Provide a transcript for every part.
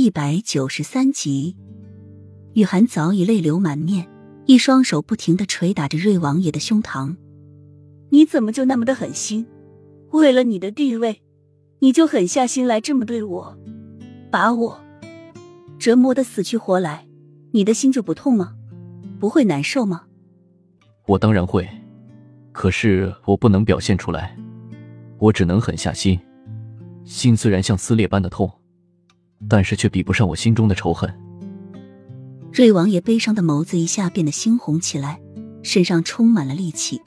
第一百九十三集，雨涵早已泪流满面，一双手不停的捶打着瑞王爷的胸膛。你怎么就那么的狠心？为了你的地位，你就狠下心来这么对我，把我折磨的死去活来，你的心就不痛吗？不会难受吗？我当然会，可是我不能表现出来，我只能狠下心。心虽然像撕裂般的痛，但是却比不上我心中的仇恨。瑞王爷悲伤的眸子一下变得猩红起来，身上充满了戾气。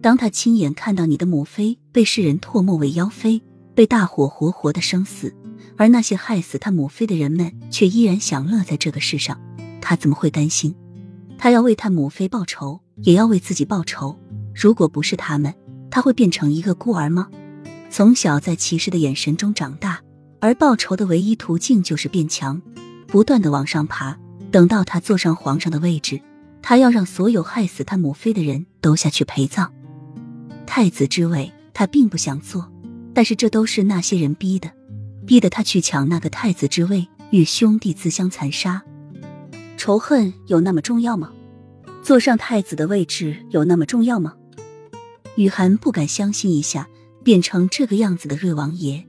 当他亲眼看到你的母妃被世人唾沫为妖妃，被大火活活的生死，而那些害死他母妃的人们却依然享乐在这个世上，他怎么会担心？他要为他母妃报仇，也要为自己报仇。如果不是他们，他会变成一个孤儿吗？从小在骑士的眼神中长大，而报仇的唯一途径就是变强，不断的往上爬。等到他坐上皇上的位置，他要让所有害死他母妃的人都下去陪葬。太子之位，他并不想做，但是这都是那些人逼的，逼得他去抢那个太子之位，与兄弟自相残杀。仇恨有那么重要吗？坐上太子的位置有那么重要吗？雨涵不敢相信一下。变成这个样子的瑞王爷，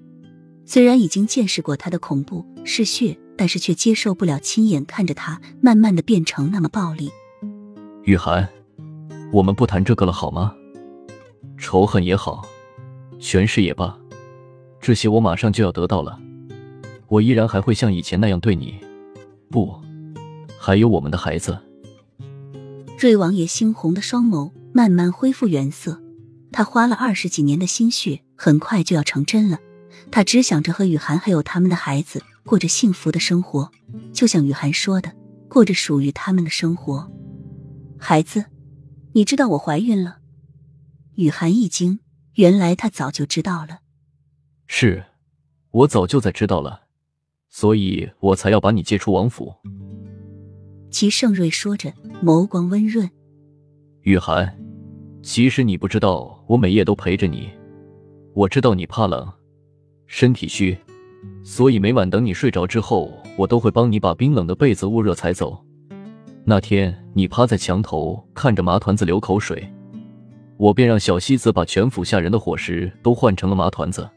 虽然已经见识过他的恐怖嗜血，但是却接受不了亲眼看着他慢慢的变成那么暴力。雨涵，我们不谈这个了好吗？仇恨也好，权势也罢，这些我马上就要得到了，我依然还会像以前那样对你。不，还有我们的孩子。瑞王爷猩红的双眸慢慢恢复原色。他花了二十几年的心血，很快就要成真了。他只想着和雨涵还有他们的孩子过着幸福的生活，就像雨涵说的，过着属于他们的生活。孩子，你知道我怀孕了？雨涵一惊，原来他早就知道了。是，我早就在知道了，所以我才要把你接出王府。齐盛瑞说着，眸光温润。雨涵。其实你不知道，我每夜都陪着你。我知道你怕冷，身体虚，所以每晚等你睡着之后，我都会帮你把冰冷的被子捂热才走。那天你趴在墙头看着麻团子流口水，我便让小西子把全府下人的伙食都换成了麻团子。